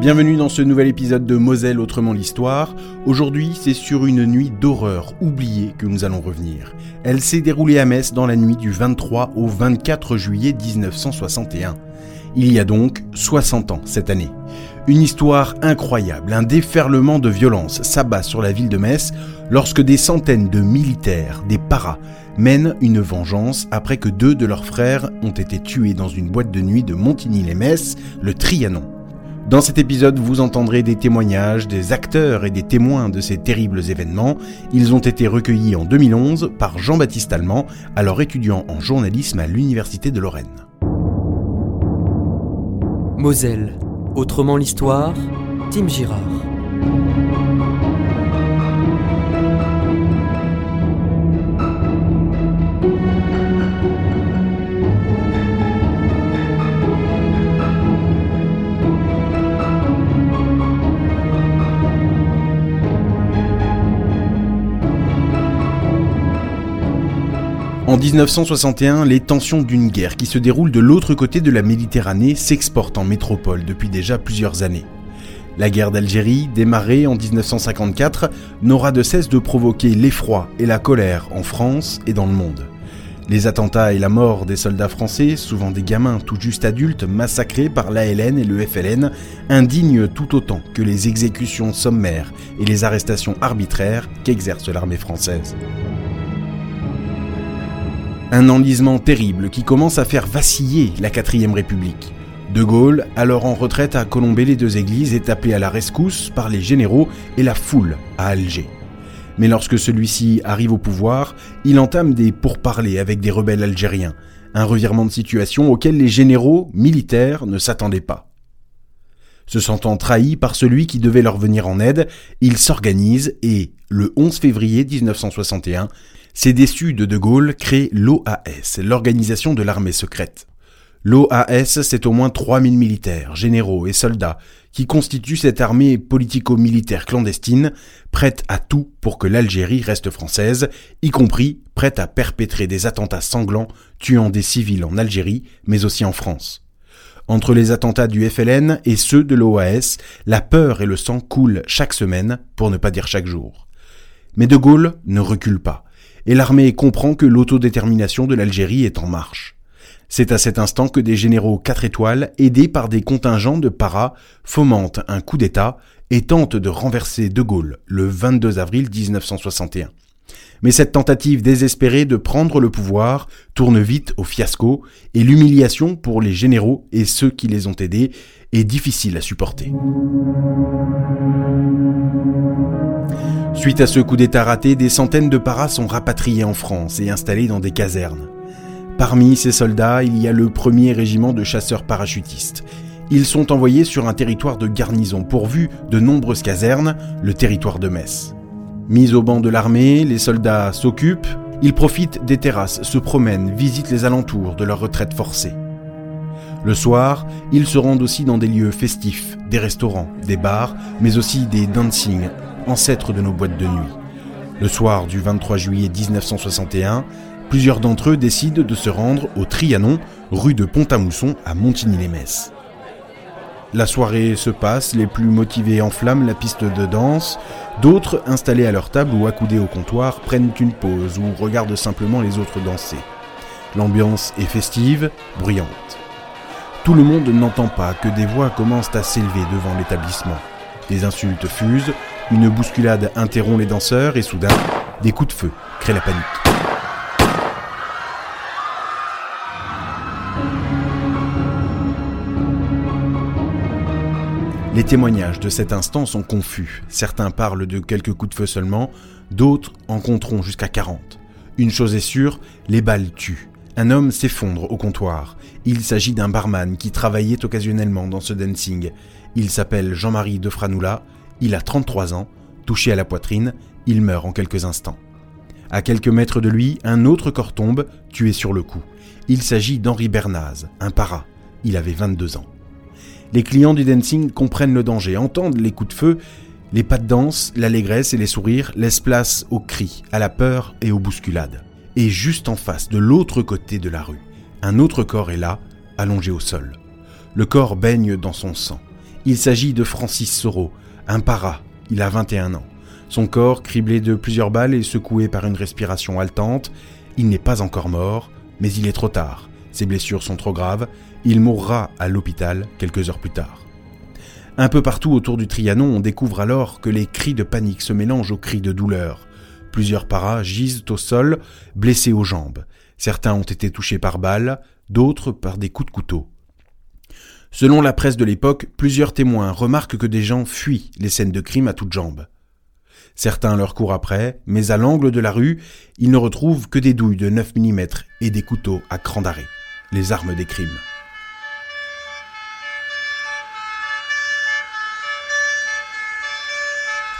Bienvenue dans ce nouvel épisode de Moselle Autrement l'Histoire. Aujourd'hui, c'est sur une nuit d'horreur oubliée que nous allons revenir. Elle s'est déroulée à Metz dans la nuit du 23 au 24 juillet 1961. Il y a donc 60 ans cette année. Une histoire incroyable, un déferlement de violence s'abat sur la ville de Metz lorsque des centaines de militaires, des paras, mènent une vengeance après que deux de leurs frères ont été tués dans une boîte de nuit de Montigny-les-Metz, le Trianon. Dans cet épisode, vous entendrez des témoignages des acteurs et des témoins de ces terribles événements. Ils ont été recueillis en 2011 par Jean-Baptiste Allemand, alors étudiant en journalisme à l'Université de Lorraine. Moselle, autrement l'histoire, Tim Girard. En 1961, les tensions d'une guerre qui se déroule de l'autre côté de la Méditerranée s'exportent en métropole depuis déjà plusieurs années. La guerre d'Algérie, démarrée en 1954, n'aura de cesse de provoquer l'effroi et la colère en France et dans le monde. Les attentats et la mort des soldats français, souvent des gamins tout juste adultes massacrés par l'ALN et le FLN, indignent tout autant que les exécutions sommaires et les arrestations arbitraires qu'exerce l'armée française. Un enlisement terrible qui commence à faire vaciller la 4ème République. De Gaulle, alors en retraite à colomber les deux églises, est appelé à la rescousse par les généraux et la foule à Alger. Mais lorsque celui-ci arrive au pouvoir, il entame des pourparlers avec des rebelles algériens, un revirement de situation auquel les généraux militaires ne s'attendaient pas. Se sentant trahis par celui qui devait leur venir en aide, ils s'organisent et, le 11 février 1961, ces déçus de De Gaulle créent l'OAS, l'organisation de l'armée secrète. L'OAS, c'est au moins 3000 militaires, généraux et soldats qui constituent cette armée politico-militaire clandestine, prête à tout pour que l'Algérie reste française, y compris prête à perpétrer des attentats sanglants tuant des civils en Algérie, mais aussi en France. Entre les attentats du FLN et ceux de l'OAS, la peur et le sang coulent chaque semaine, pour ne pas dire chaque jour. Mais De Gaulle ne recule pas et l'armée comprend que l'autodétermination de l'Algérie est en marche. C'est à cet instant que des généraux 4 étoiles, aidés par des contingents de paras, fomentent un coup d'État et tentent de renverser De Gaulle le 22 avril 1961. Mais cette tentative désespérée de prendre le pouvoir tourne vite au fiasco et l'humiliation pour les généraux et ceux qui les ont aidés est difficile à supporter. Suite à ce coup d'État raté, des centaines de paras sont rapatriés en France et installés dans des casernes. Parmi ces soldats, il y a le premier régiment de chasseurs parachutistes. Ils sont envoyés sur un territoire de garnison pourvu de nombreuses casernes, le territoire de Metz. Mis au banc de l'armée, les soldats s'occupent, ils profitent des terrasses, se promènent, visitent les alentours de leur retraite forcée. Le soir, ils se rendent aussi dans des lieux festifs, des restaurants, des bars, mais aussi des dancing, ancêtres de nos boîtes de nuit. Le soir du 23 juillet 1961, plusieurs d'entre eux décident de se rendre au Trianon, rue de Pont-à-Mousson à Montigny-les-Metz. La soirée se passe, les plus motivés enflamment la piste de danse, d'autres, installés à leur table ou accoudés au comptoir, prennent une pause ou regardent simplement les autres danser. L'ambiance est festive, bruyante. Tout le monde n'entend pas que des voix commencent à s'élever devant l'établissement. Des insultes fusent, une bousculade interrompt les danseurs et soudain, des coups de feu créent la panique. Les témoignages de cet instant sont confus. Certains parlent de quelques coups de feu seulement, d'autres en compteront jusqu'à 40. Une chose est sûre, les balles tuent. Un homme s'effondre au comptoir. Il s'agit d'un barman qui travaillait occasionnellement dans ce dancing. Il s'appelle Jean-Marie Defranoula, il a 33 ans, touché à la poitrine, il meurt en quelques instants. À quelques mètres de lui, un autre corps tombe, tué sur le coup. Il s'agit d'Henri Bernaz, un para. Il avait 22 ans. Les clients du dancing comprennent le danger, entendent les coups de feu, les pas de danse, l'allégresse et les sourires laissent place aux cris, à la peur et aux bousculades. Et juste en face, de l'autre côté de la rue, un autre corps est là, allongé au sol. Le corps baigne dans son sang. Il s'agit de Francis Soro, un para, il a 21 ans. Son corps, criblé de plusieurs balles et secoué par une respiration haletante, il n'est pas encore mort, mais il est trop tard. Ses blessures sont trop graves, il mourra à l'hôpital quelques heures plus tard. Un peu partout autour du Trianon, on découvre alors que les cris de panique se mélangent aux cris de douleur. Plusieurs paras gisent au sol, blessés aux jambes. Certains ont été touchés par balles, d'autres par des coups de couteau. Selon la presse de l'époque, plusieurs témoins remarquent que des gens fuient les scènes de crime à toutes jambes. Certains leur courent après, mais à l'angle de la rue, ils ne retrouvent que des douilles de 9 mm et des couteaux à cran d'arrêt, les armes des crimes.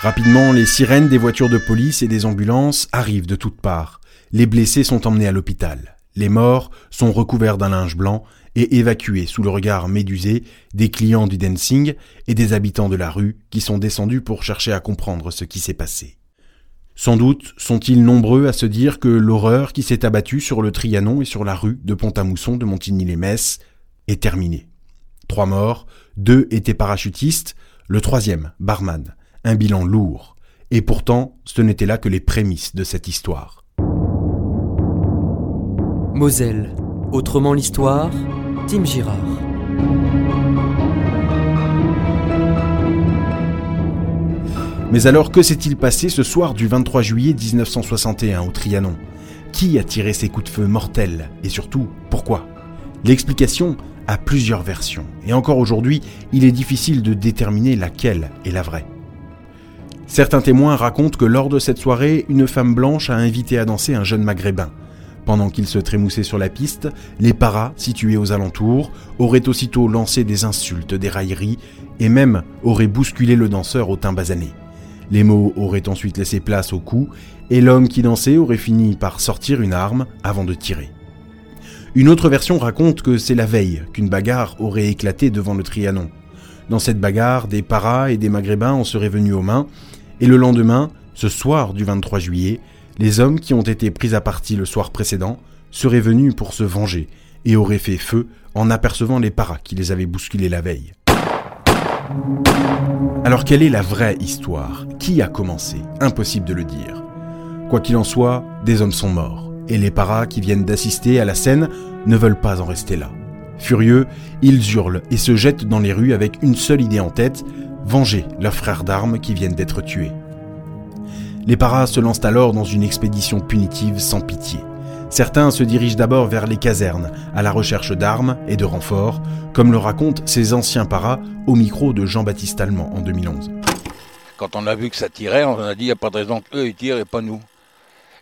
Rapidement, les sirènes des voitures de police et des ambulances arrivent de toutes parts. Les blessés sont emmenés à l'hôpital. Les morts sont recouverts d'un linge blanc et évacués sous le regard médusé des clients du dancing et des habitants de la rue qui sont descendus pour chercher à comprendre ce qui s'est passé. Sans doute sont-ils nombreux à se dire que l'horreur qui s'est abattue sur le Trianon et sur la rue de Pont-à-Mousson de Montigny-les-Metz est terminée. Trois morts, deux étaient parachutistes, le troisième, barman, un bilan lourd. Et pourtant, ce n'était là que les prémices de cette histoire. Moselle, autrement l'histoire, Tim Girard. Mais alors, que s'est-il passé ce soir du 23 juillet 1961 au Trianon? Qui a tiré ces coups de feu mortels? Et surtout, pourquoi? L'explication a plusieurs versions, et encore aujourd'hui, il est difficile de déterminer laquelle est la vraie. Certains témoins racontent que lors de cette soirée, une femme blanche a invité à danser un jeune maghrébin. Pendant qu'il se trémoussait sur la piste, les paras, situés aux alentours, auraient aussitôt lancé des insultes, des railleries, et même auraient bousculé le danseur au teint basané. Les mots auraient ensuite laissé place aux coups, et l'homme qui dansait aurait fini par sortir une arme avant de tirer. Une autre version raconte que c'est la veille qu'une bagarre aurait éclaté devant le Trianon. Dans cette bagarre, des paras et des maghrébins en seraient venus aux mains, et le lendemain, ce soir du 23 juillet, les hommes qui ont été pris à partie le soir précédent seraient venus pour se venger et auraient fait feu en apercevant les paras qui les avaient bousculés la veille. Alors quelle est la vraie histoire? Qui a commencé? Impossible de le dire. Quoi qu'il en soit, des hommes sont morts, et les paras qui viennent d'assister à la scène ne veulent pas en rester là. Furieux, ils hurlent et se jettent dans les rues avec une seule idée en tête, venger leurs frères d'armes qui viennent d'être tués. Les paras se lancent alors dans une expédition punitive sans pitié. Certains se dirigent d'abord vers les casernes, à la recherche d'armes et de renforts, comme le racontent ces anciens paras au micro de Jean-Baptiste Allemand en 2011. Quand on a vu que ça tirait, on a dit il n'y a pas de raison qu'eux ils tirent et pas nous.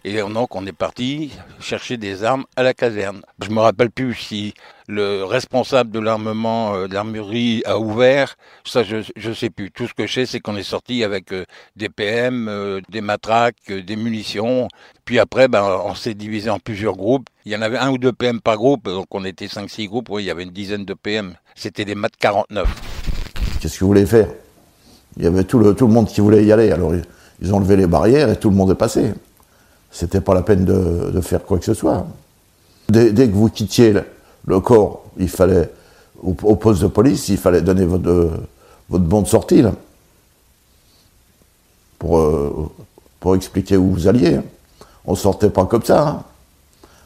Et donc on est parti chercher des armes à la caserne. Je me rappelle plus si le responsable de l'armement euh, de l'armurerie a ouvert. Ça, je je sais plus. Tout ce que je sais, c'est qu'on est sorti avec euh, des PM, euh, des matraques, des munitions. Puis après, ben, on s'est divisé en plusieurs groupes. Il y en avait un ou deux PM par groupe, donc on était 5-6 groupes. Oui, il y avait une dizaine de PM. C'était des mat 49. Qu'est-ce que vous voulez faire? Il y avait tout le, monde qui voulait y aller. Alors ils ont levé les barrières et tout le monde est passé c'était pas la peine de, faire quoi que ce soit. Dès, que vous quittiez le, corps, il fallait, au, poste de police, il fallait donner votre, votre bon de sortie, pour, euh, pour expliquer où vous alliez. On sortait pas comme ça. Hein.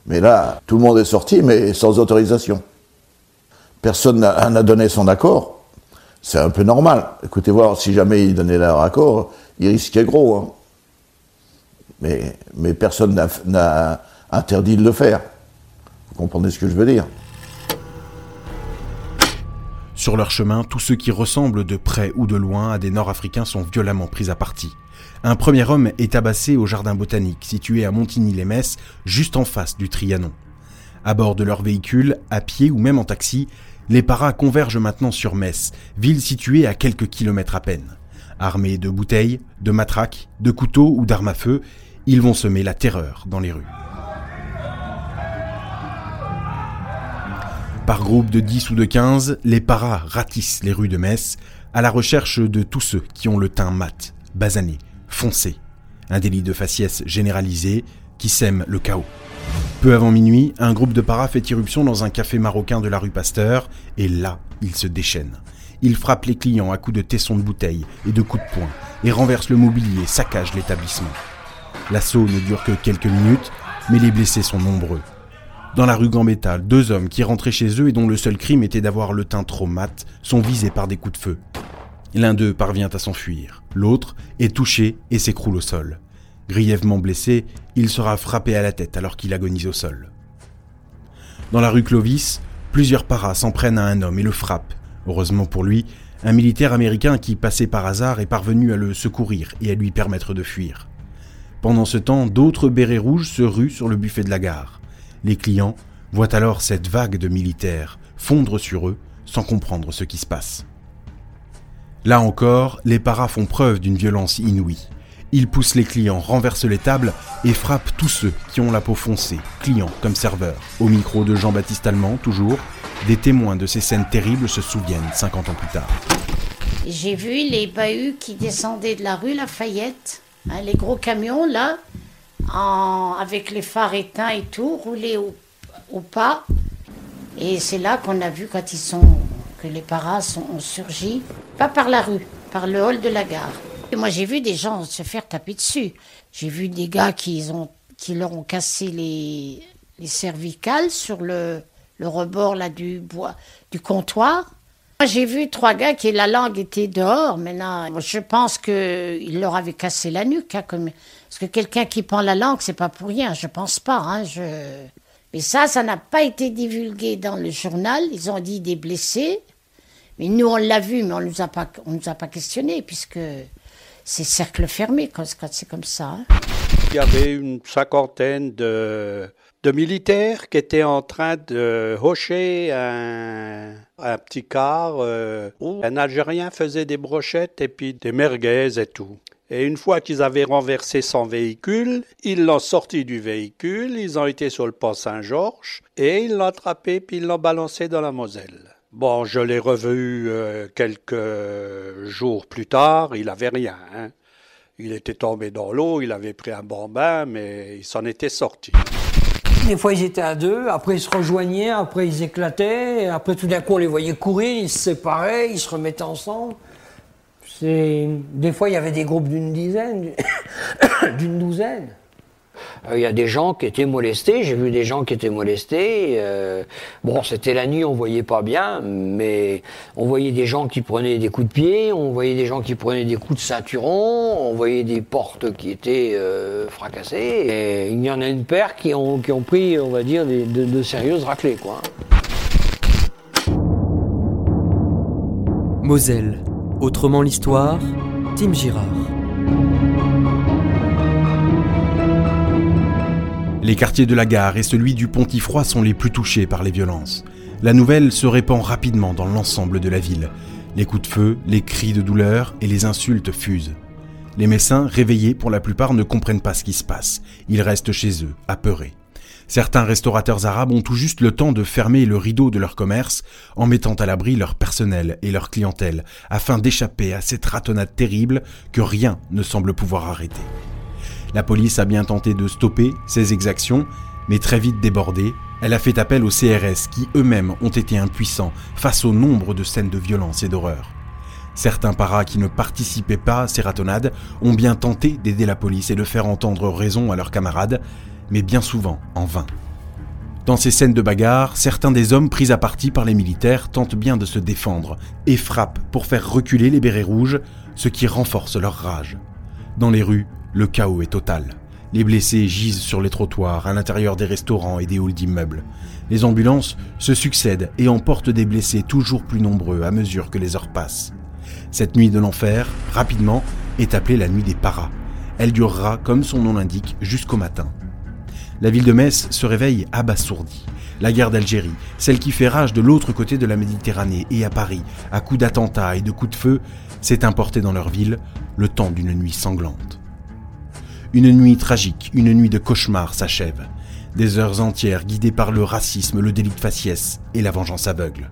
Mais là, tout le monde est sorti, mais sans autorisation. Personne n'a donné son accord. C'est un peu normal. Écoutez voir, si jamais ils donnaient leur accord, ils risquaient gros. Hein mais, mais personne n'a interdit de le faire. Vous comprenez ce que je veux dire? Sur leur chemin, tous ceux qui ressemblent de près ou de loin à des Nord-Africains sont violemment pris à partie. Un premier homme est tabassé au jardin botanique, situé à Montigny-les-Metz, juste en face du Trianon. À bord de leur véhicule, à pied ou même en taxi, les paras convergent maintenant sur Metz, ville située à quelques kilomètres à peine. Armés de bouteilles, de matraques, de couteaux ou d'armes à feu, ils vont semer la terreur dans les rues. Par groupe de 10 ou de 15, les paras ratissent les rues de Metz à la recherche de tous ceux qui ont le teint mat, basané, foncé. Un délit de faciès généralisé qui sème le chaos. Peu avant minuit, un groupe de paras fait irruption dans un café marocain de la rue Pasteur, et là, ils se déchaînent. Ils frappent les clients à coups de tessons de bouteilles et de coups de poing, et renversent le mobilier, saccagent l'établissement. L'assaut ne dure que quelques minutes, mais les blessés sont nombreux. Dans la rue Gambetta, deux hommes qui rentraient chez eux et dont le seul crime était d'avoir le teint trop mat sont visés par des coups de feu. L'un d'eux parvient à s'enfuir, l'autre est touché et s'écroule au sol. Grièvement blessé, il sera frappé à la tête alors qu'il agonise au sol. Dans la rue Clovis, plusieurs paras s'en prennent à un homme et le frappent. Heureusement pour lui, un militaire américain qui passait par hasard est parvenu à le secourir et à lui permettre de fuir. Pendant ce temps, d'autres bérets rouges se ruent sur le buffet de la gare. Les clients voient alors cette vague de militaires fondre sur eux sans comprendre ce qui se passe. Là encore, les paras font preuve d'une violence inouïe. Ils poussent les clients, renversent les tables et frappent tous ceux qui ont la peau foncée, clients comme serveurs. Au micro de Jean-Baptiste Allemand, toujours, des témoins de ces scènes terribles se souviennent 50 ans plus tard. J'ai vu les bahuts qui descendaient de la rue Lafayette, hein, les gros camions là, avec les phares éteints et tout, rouler au, pas. Et c'est là qu'on a vu quand ils sont, que les paras ont surgi, pas par la rue, par le hall de la gare. Et moi j'ai vu des gens se faire taper dessus. J'ai vu des gars qui, ont, qui leur ont cassé les, les cervicales sur le, le rebord là du bois du comptoir. J'ai vu trois gars qui la langue était dehors. Maintenant, je pense que il leur avait cassé la nuque, hein, parce que quelqu'un qui prend la langue, c'est pas pour rien. Je pense pas. Hein. Mais ça, ça n'a pas été divulgué dans le journal. Ils ont dit des blessés, mais nous on l'a vu, mais on nous a pas, on nous a pas questionné puisque c'est cercle fermé quand c'est comme ça. hein. Il y avait une cinquantaine de, de militaires qui étaient en train de hocher un, un petit car euh, où un Algérien faisait des brochettes et puis des merguez et tout. Et une fois qu'ils avaient renversé son véhicule, ils l'ont sorti du véhicule, ils ont été sur le pont Saint-Georges et ils l'ont attrapé puis ils l'ont balancé dans la Moselle. Bon, je l'ai revu euh, quelques jours plus tard, il avait rien. hein. Il était tombé dans l'eau, il avait pris un bon bain, mais il s'en était sorti. Des fois, ils étaient à deux, après ils se rejoignaient, après ils éclataient, après tout d'un coup, on les voyait courir, ils se séparaient, ils se remettaient ensemble. Des fois, il y avait des groupes d'une dizaine, d'une douzaine. Euh, Il y a des gens qui étaient molestés, j'ai vu des gens qui étaient molestés. euh, bon, c'était la nuit, on voyait pas bien, mais on voyait des gens qui prenaient des coups de pied, on voyait des gens qui prenaient des coups de ceinturon, on voyait des portes qui étaient euh, fracassées. Il y en a une paire qui ont, qui ont pris, on va dire, de, de sérieuses raclées, quoi. Moselle, autrement l'histoire, Tim Girard. Les quartiers de la gare et celui du Pontifroy sont les plus touchés par les violences. La nouvelle se répand rapidement dans l'ensemble de la ville. Les coups de feu, les cris de douleur et les insultes fusent. Les Messins, réveillés pour la plupart, ne comprennent pas ce qui se passe. Ils restent chez eux, apeurés. Certains restaurateurs arabes ont tout juste le temps de fermer le rideau de leur commerce en mettant à l'abri leur personnel et leur clientèle afin d'échapper à cette ratonnade terrible que rien ne semble pouvoir arrêter. La police a bien tenté de stopper ces exactions, mais très vite débordée, elle a fait appel aux CRS qui eux-mêmes ont été impuissants face au nombre de scènes de violence et d'horreur. Certains paras qui ne participaient pas à ces ratonnades ont bien tenté d'aider la police et de faire entendre raison à leurs camarades, mais bien souvent en vain. Dans ces scènes de bagarre, certains des hommes pris à partie par les militaires tentent bien de se défendre et frappent pour faire reculer les bérets rouges, ce qui renforce leur rage. Dans les rues, le chaos est total. Les blessés gisent sur les trottoirs, à l'intérieur des restaurants et des halls d'immeubles. Les ambulances se succèdent et emportent des blessés toujours plus nombreux à mesure que les heures passent. Cette nuit de l'enfer, rapidement, est appelée la nuit des paras. Elle durera, comme son nom l'indique, jusqu'au matin. La ville de Metz se réveille abasourdie. La guerre d'Algérie, celle qui fait rage de l'autre côté de la Méditerranée et à Paris, à coups d'attentats et de coups de feu, s'est importée dans leur ville le temps d'une nuit sanglante. Une nuit tragique, une nuit de cauchemar s'achève. Des heures entières guidées par le racisme, le délit de faciès et la vengeance aveugle.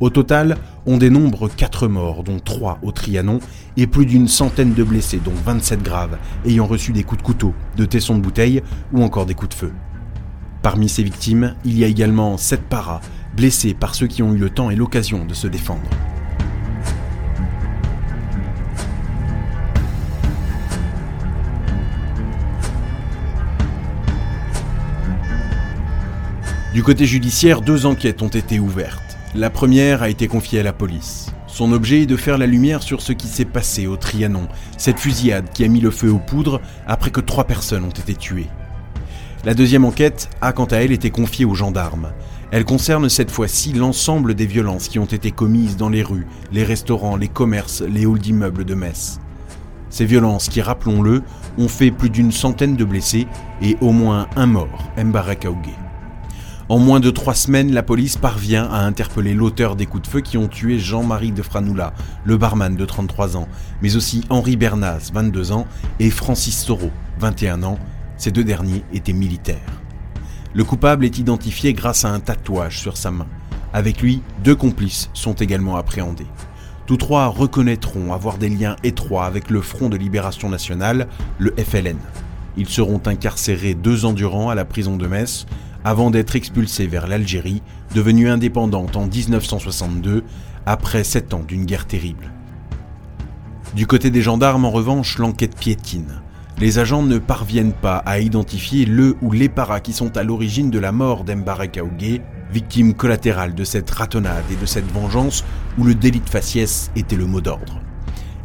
Au total, on dénombre 4 morts, dont 3 au Trianon, et plus d'une centaine de blessés, dont 27 graves, ayant reçu des coups de couteau, de tessons de bouteille ou encore des coups de feu. Parmi ces victimes, il y a également 7 paras, blessés par ceux qui ont eu le temps et l'occasion de se défendre. Du côté judiciaire, deux enquêtes ont été ouvertes. La première a été confiée à la police. Son objet est de faire la lumière sur ce qui s'est passé au Trianon, cette fusillade qui a mis le feu aux poudres après que trois personnes ont été tuées. La deuxième enquête a quant à elle été confiée aux gendarmes. Elle concerne cette fois-ci l'ensemble des violences qui ont été commises dans les rues, les restaurants, les commerces, les halls d'immeubles de Metz. Ces violences qui, rappelons-le, ont fait plus d'une centaine de blessés et au moins un mort, Mbarek Aougué. En moins de trois semaines, la police parvient à interpeller l'auteur des coups de feu qui ont tué Jean-Marie de Franoula, le barman de 33 ans, mais aussi Henri Bernaz, 22 ans, et Francis Soro, 21 ans. Ces deux derniers étaient militaires. Le coupable est identifié grâce à un tatouage sur sa main. Avec lui, deux complices sont également appréhendés. Tous trois reconnaîtront avoir des liens étroits avec le Front de Libération Nationale, le FLN. Ils seront incarcérés deux ans durant à la prison de Metz, avant d'être expulsé vers l'Algérie, devenue indépendante en 1962, après sept ans d'une guerre terrible. Du côté des gendarmes, en revanche, l'enquête piétine. Les agents ne parviennent pas à identifier le ou les paras qui sont à l'origine de la mort d'Embarek Aougué, victime collatérale de cette ratonnade et de cette vengeance où le délit de faciès était le mot d'ordre.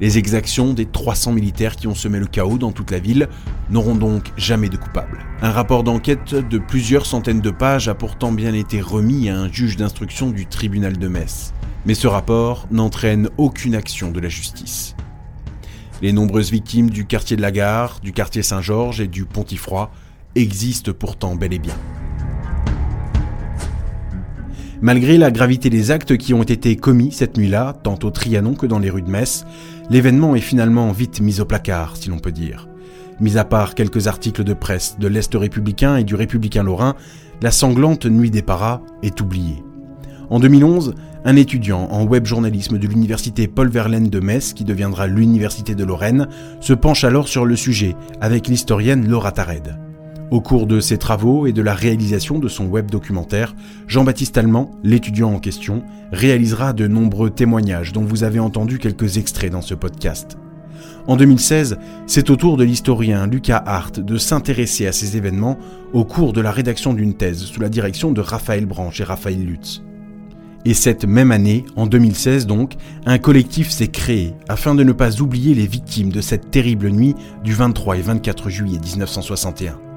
Les exactions des 300 militaires qui ont semé le chaos dans toute la ville n'auront donc jamais de coupable. Un rapport d'enquête de plusieurs centaines de pages a pourtant bien été remis à un juge d'instruction du tribunal de Metz. Mais ce rapport n'entraîne aucune action de la justice. Les nombreuses victimes du quartier de la gare, du quartier Saint-Georges et du Pontifroy existent pourtant bel et bien. Malgré la gravité des actes qui ont été commis cette nuit-là, tant au Trianon que dans les rues de Metz, l'événement est finalement vite mis au placard, si l'on peut dire. Mis à part quelques articles de presse de l'Est républicain et du républicain lorrain, la sanglante nuit des paras est oubliée. En 2011, un étudiant en web journalisme de l'université Paul Verlaine de Metz, qui deviendra l'université de Lorraine, se penche alors sur le sujet avec l'historienne Laura Tared. Au cours de ses travaux et de la réalisation de son web documentaire, Jean-Baptiste Allemand, l'étudiant en question, réalisera de nombreux témoignages dont vous avez entendu quelques extraits dans ce podcast. En 2016, c'est au tour de l'historien Lucas Hart de s'intéresser à ces événements au cours de la rédaction d'une thèse sous la direction de Raphaël Branche et Raphaël Lutz. Et cette même année, en 2016 donc, un collectif s'est créé afin de ne pas oublier les victimes de cette terrible nuit du 23 et 24 juillet 1961.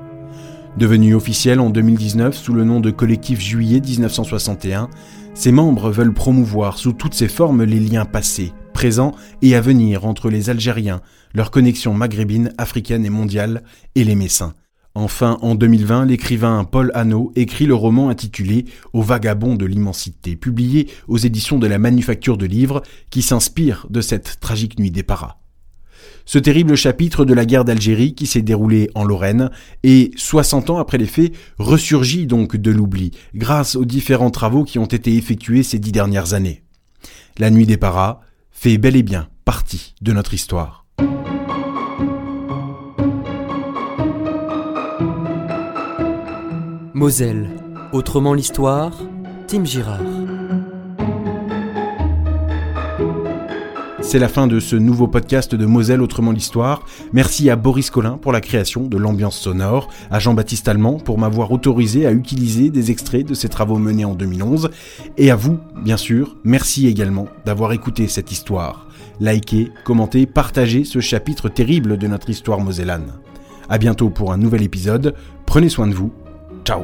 Devenu officiel en 2019 sous le nom de Collectif Juillet 1961, ses membres veulent promouvoir sous toutes ses formes les liens passés, présents et à venir entre les Algériens, leurs connexions maghrébines, africaines et mondiales, et les Messins. Enfin, en 2020, l'écrivain Paul Hanot écrit le roman intitulé Au vagabond de l'immensité, publié aux éditions de la Manufacture de Livres, qui s'inspire de cette tragique nuit des paras ce terrible chapitre de la guerre d'Algérie qui s'est déroulé en Lorraine et, 60 ans après les faits, ressurgit donc de l'oubli grâce aux différents travaux qui ont été effectués ces dix dernières années. La nuit des paras fait bel et bien partie de notre histoire. Moselle, autrement l'histoire, Tim Girard. C'est la fin de ce nouveau podcast de Moselle Autrement l'Histoire. Merci à Boris Collin pour la création de l'ambiance sonore, à Jean-Baptiste Allemand pour m'avoir autorisé à utiliser des extraits de ses travaux menés en 2011, et à vous, bien sûr, merci également d'avoir écouté cette histoire. Likez, commentez, partagez ce chapitre terrible de notre histoire mosellane. À bientôt pour un nouvel épisode. Prenez soin de vous. Ciao